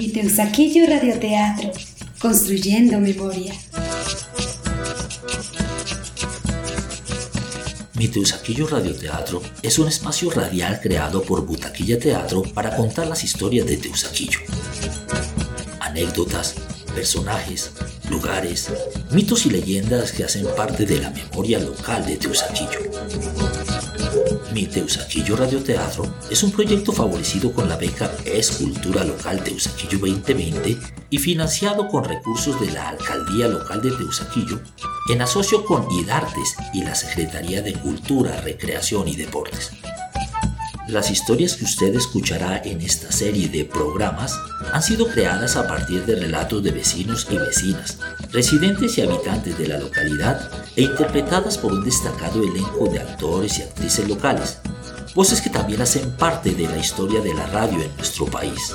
Mi Teusaquillo Radioteatro, construyendo memoria. Mi Teusaquillo Radioteatro es un espacio radial creado por Butaquilla Teatro para contar las historias de Teusaquillo. Anécdotas, personajes, lugares, mitos y leyendas que hacen parte de la memoria local de Teusaquillo. Teusaquillo Radioteatro es un proyecto favorecido con la beca Escultura Local Teusaquillo 2020 y financiado con recursos de la Alcaldía Local de Teusaquillo en asocio con IDARTES y la Secretaría de Cultura, Recreación y Deportes. Las historias que usted escuchará en esta serie de programas han sido creadas a partir de relatos de vecinos y vecinas, residentes y habitantes de la localidad e interpretadas por un destacado elenco de actores y actrices locales, voces que también hacen parte de la historia de la radio en nuestro país.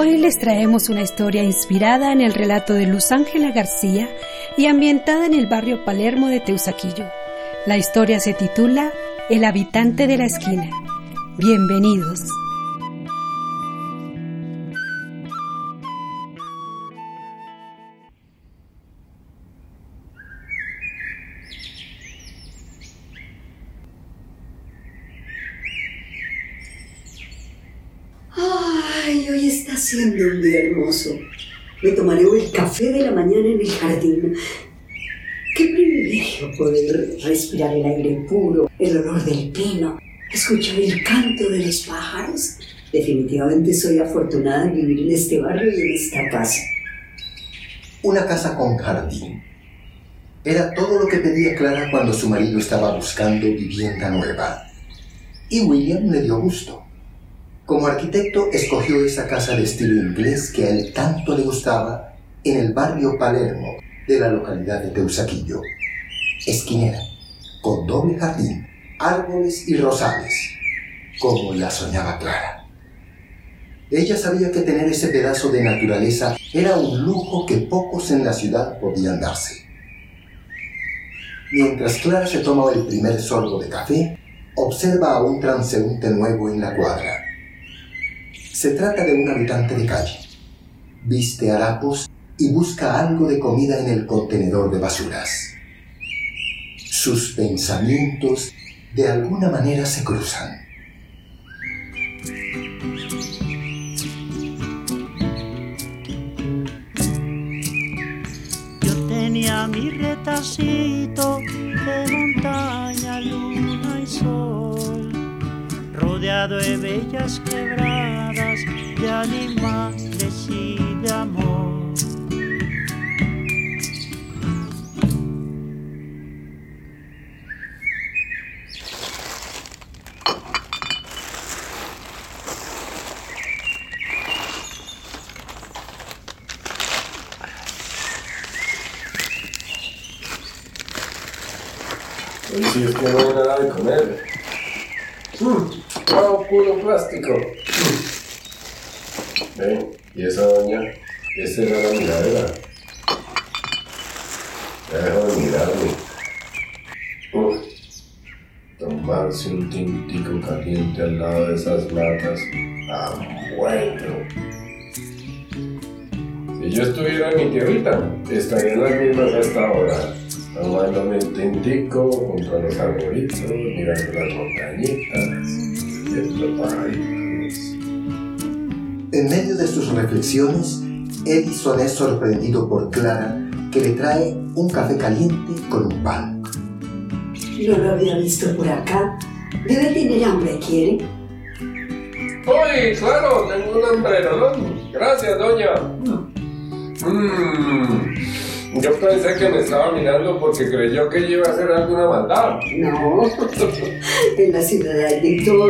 Hoy les traemos una historia inspirada en el relato de Luz Ángela García y ambientada en el barrio Palermo de Teusaquillo. La historia se titula El habitante de la esquina. Bienvenidos. Siendo un día hermoso. Me tomaré el café de la mañana en el jardín. Qué privilegio poder respirar el aire puro, el olor del pino, escuchar el canto de los pájaros. Definitivamente soy afortunada de vivir en este barrio y en esta casa. Una casa con jardín. Era todo lo que pedía Clara cuando su marido estaba buscando vivienda nueva. Y William le dio gusto. Como arquitecto escogió esa casa de estilo inglés que a él tanto le gustaba en el barrio Palermo de la localidad de Teusaquillo. Esquinera, con doble jardín, árboles y rosales, como la soñaba Clara. Ella sabía que tener ese pedazo de naturaleza era un lujo que pocos en la ciudad podían darse. Mientras Clara se toma el primer sorbo de café, observa a un transeúnte nuevo en la cuadra. Se trata de un habitante de calle. Viste harapos y busca algo de comida en el contenedor de basuras. Sus pensamientos de alguna manera se cruzan. Yo tenía mi retacito de montaña, luna y sol, rodeado de bellas quebradas, de animales y de amor. Sí es que no hay nada de comer. Mmm, wow, puro plástico. Ven, y esa doña, esa era la miradera. Ya dejó de mirarme. Tomarse un tintico caliente al lado de esas latas. Ah, bueno. Si yo estuviera en mi tierrita, estaría en las mismas hasta ahora tomándome un tintico junto a los arbolitos, mirando las montañitas, En medio de sus reflexiones, Edison es sorprendido por Clara, que le trae un café caliente con un pan. No lo había visto por acá. Debe tener hambre, ¿quiere? ¡Uy, claro! Tengo un hambrero, ¿no? Gracias, doña. Mmm. Yo pensé que me estaba mirando porque creyó que yo iba a hacer alguna maldad. No, en la ciudad hay de todo.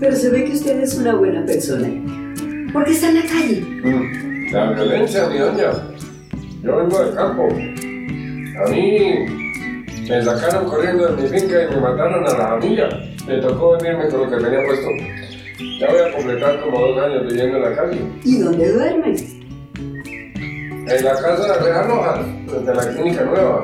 Pero se ve que usted es una buena persona. ¿Por qué está en la calle? Mm, La violencia, mi doña. Yo vengo del campo. A mí me sacaron corriendo de mi finca y me mataron a la familia. Me tocó venirme con lo que tenía puesto. Ya voy a completar como dos años viviendo en la calle. ¿Y dónde duerme? En la casa de Real Rojas, desde la clínica nueva.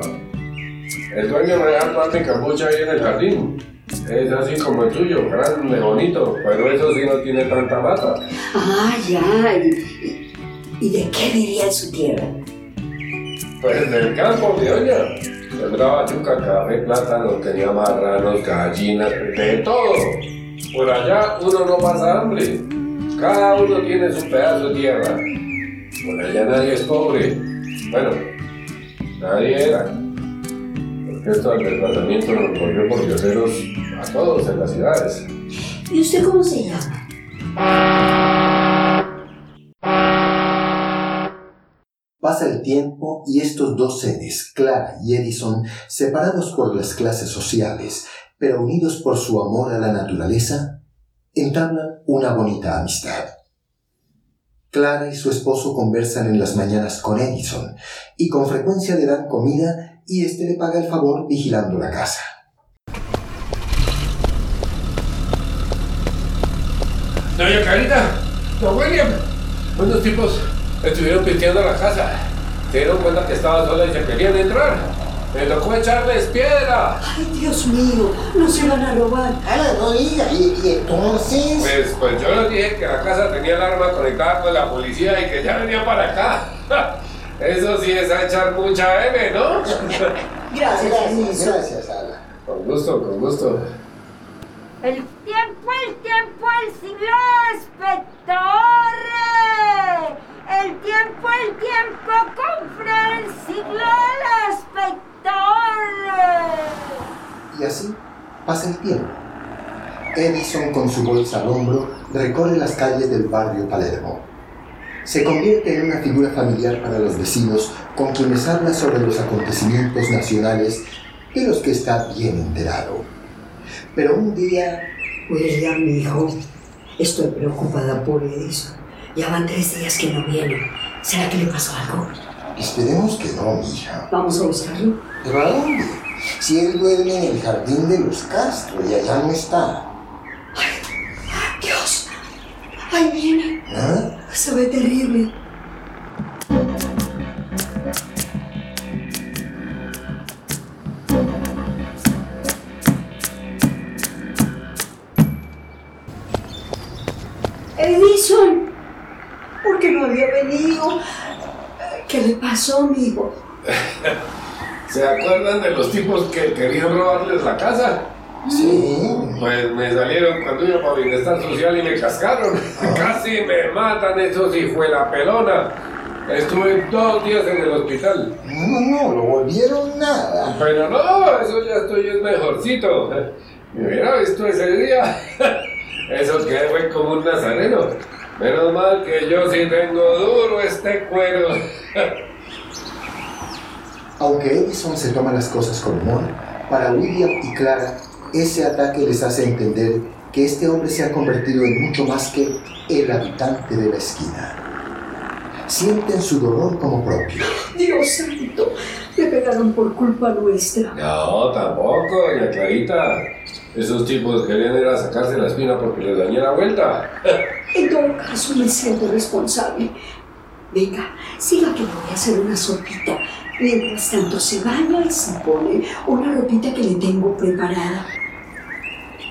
El dueño toda mi cambucha ahí en el jardín. Es así como el tuyo, grande, bonito, pero eso sí no tiene tanta mata. Ah, ya. ¿Y, y de qué vivía en su tierra? Pues del campo, mi doña. Sembraba yuca, café, plátano, tenía marranos, gallinas, de todo. Por allá uno no pasa hambre. Cada uno tiene su pedazo de tierra. Por allá nadie es pobre. Bueno, nadie era. Porque esto del desplazamiento nos volvió por dioseros a todos en las ciudades. ¿Y usted cómo se llama? Pasa el tiempo y estos dos seres, Clara y Edison, separados por las clases sociales, pero unidos por su amor a la naturaleza, entablan una bonita amistad. Clara y su esposo conversan en las mañanas con Edison y con frecuencia le dan comida y éste le paga el favor vigilando la casa. Doña Carita, don William, unos tipos estuvieron piteando la casa. Se dieron cuenta que estaba sola y se querían entrar. Me tocó echarles piedra. Ay, Dios mío, no se van a robar. Ah, no diga, y, y entonces... Pues, pues yo les dije que la casa tenía el arma conectada con la policía y que ya venía para acá. Eso sí es a echar mucha M, ¿no? Gracias, permiso. gracias, Ala. Con gusto, con gusto. El tiempo, el tiempo, el siglo, inspector. El tiempo, el tiempo, compra el siglo, el inspector. Y así pasa el tiempo. Edison, con su bolsa al hombro, recorre las calles del barrio Palermo. Se convierte en una figura familiar para los vecinos con quienes habla sobre los acontecimientos nacionales de los que está bien enterado. Pero un día, William, mi hijo, estoy preocupada por Edison. Ya van tres días que no viene. ¿Será que le pasó algo? esperemos que no, mija. Vamos a buscarlo. ¿Pero a dónde? Si él duerme en el jardín de los Castro y allá no está. Dios, ahí viene. ¿Ah? Se ve terrible. Edison, ¿por qué no había venido? ¿Qué le pasó, amigo? ¿Se acuerdan de los tipos que querían robarles la casa? Sí. Pues me salieron cuando iba para bienestar social y me cascaron. Casi me matan esos la pelona. Estuve dos días en el hospital. No, no, no, volvieron nada. Pero no, eso ya estoy es mejorcito. Me hubiera visto ese día. Eso que fue como un nazareno. Menos mal que yo sí tengo duro este cuero. Aunque Edison se toma las cosas con humor, para William y Clara, ese ataque les hace entender que este hombre se ha convertido en mucho más que el habitante de la esquina. Sienten su dolor como propio. Dios santo, le pegaron por culpa nuestra. No, tampoco, doña Clarita. Esos tipos querían ir a sacarse la espina porque les dañé la vuelta. En todo caso, me siento responsable. Venga, siga que voy a hacer una sopita. Mientras tanto, se baña y se pone una ropita que le tengo preparada.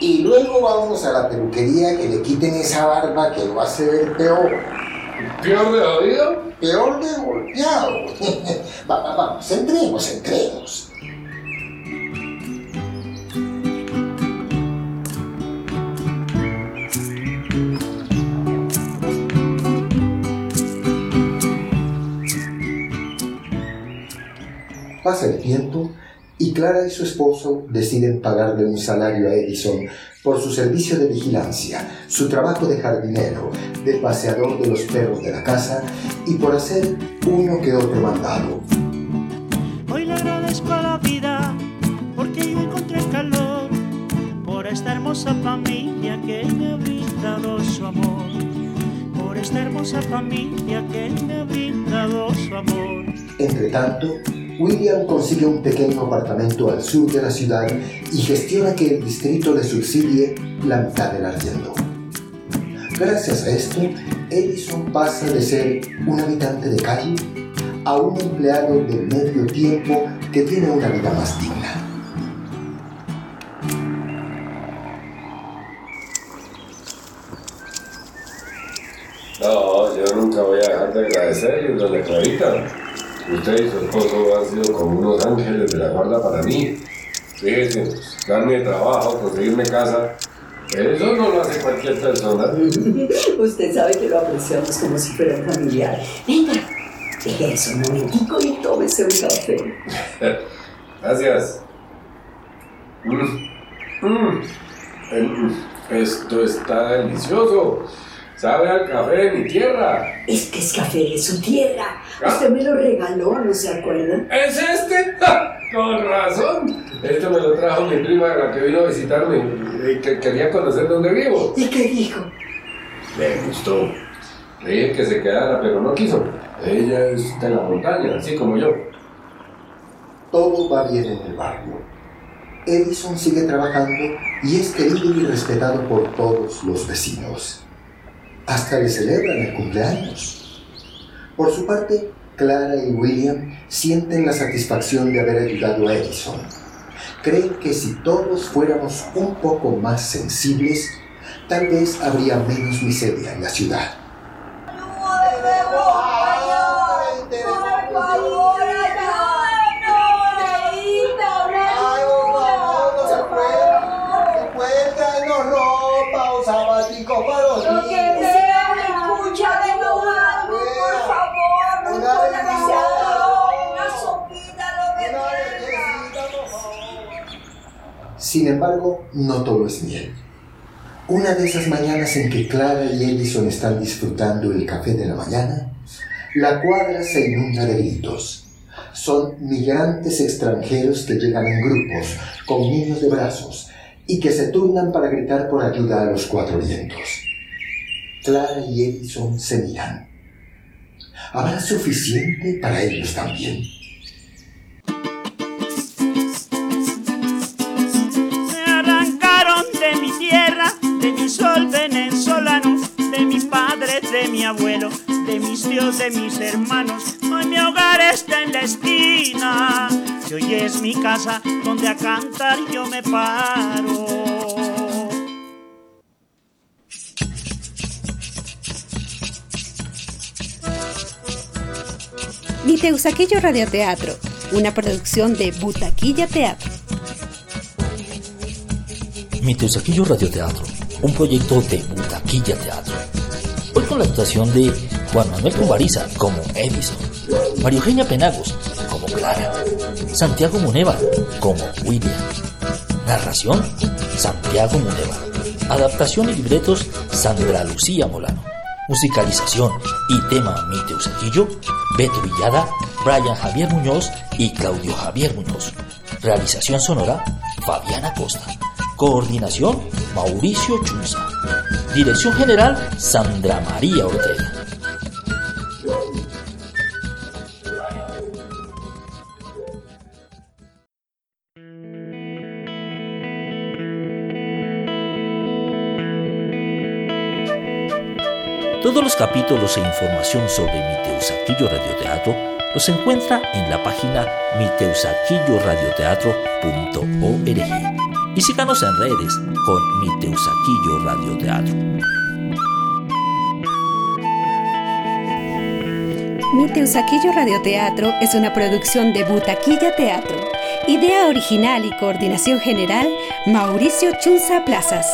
Y luego vamos a la peluquería que le quiten esa barba que lo hace ver peor. ¿Peor de oído? Peor de golpeado. Va, va, vamos, entremos, entremos. Pasa el tiempo y Clara y su esposo deciden pagarle un salario a Edison por su servicio de vigilancia, su trabajo de jardinero, de paseador de los perros de la casa y por hacer uno que otro mandado. Hoy le agradezco a la vida porque yo encontré calor por esta hermosa familia que me ha brindado su amor. Por esta hermosa familia que me ha brindado su amor. Entre tanto, William consigue un pequeño apartamento al sur de la ciudad y gestiona que el distrito le subsidie la mitad del arriendo. Gracias a esto, Edison pasa de ser un habitante de calle a un empleado de medio tiempo que tiene una vida más digna. No, yo nunca voy a dejar de agradecerle, doña Clarita. Usted y su esposo han sido como unos ángeles de la guarda para mí. Fíjese, darme trabajo, conseguirme casa, eso no lo hace cualquier persona. Usted sabe que lo apreciamos como si fuera un familiar. Venga, deje eso un momentico y tómese un café. Gracias. Mm. Mm, Esto está delicioso. Sabe al café de mi tierra. Es que es café de su tierra. ¿Ah? Usted me lo regaló, ¿no se acuerda? ¿Es este? ¡Ja! Con razón. Este me lo trajo mi prima, la que vino a visitarme y que quería conocer dónde vivo. ¿Y qué dijo? Le gustó. Le dije que se quedara, pero no quiso. Ella es de la montaña, así como yo. Todo va bien en el barrio. Edison sigue trabajando y es querido y respetado por todos los vecinos. Hasta le celebran el cumpleaños. Por su parte, Clara y William sienten la satisfacción de haber ayudado a Edison. Creen que si todos fuéramos un poco más sensibles, tal vez habría menos miseria en la ciudad. Cuéntanos ropa o zapatico para los Lo que niños. Sin embargo, no todo es miel. Una de esas mañanas en que Clara y Edison están disfrutando el café de la mañana, la cuadra se inunda de gritos. Son migrantes extranjeros que llegan en grupos, con niños de brazos, y que se turnan para gritar por ayuda a los cuatro vientos. Clara y Edison se miran. ¿Habrá suficiente para ellos también? Mi sol venezolano, de mis padres, de mi abuelo, de mis tíos, de mis hermanos. Hoy mi hogar está en la esquina, y hoy es mi casa donde a cantar yo me paro. Mi Teusaquillo Radioteatro, una producción de Butaquilla Teatro. Mi Teusaquillo Radioteatro, un proyecto de Butaquilla Teatro. Hoy con la actuación de Juan Manuel Cumbariza como Edison, María Eugenia Penagos como Clara, Santiago Muneva como William. Narración, Santiago Muneva. Adaptación y libretos, Sandra Lucía Molano. Musicalización y tema Mi Teusaquillo, Beto Villada, Brian Javier Muñoz y Claudio Javier Muñoz. Realización sonora, Fabiana Costa. Coordinación, Mauricio Chunza. Dirección general, Sandra María Ortega. Todos los capítulos e información sobre Mi Teusaquillo Radioteatro los encuentra en la página miteusaquilloradioteatro.org y síganos en redes con Mi Teusaquillo Radioteatro. Mi Teusaquillo Radioteatro es una producción de Butaquilla Teatro. Idea original y coordinación general, Mauricio Chunza Plazas.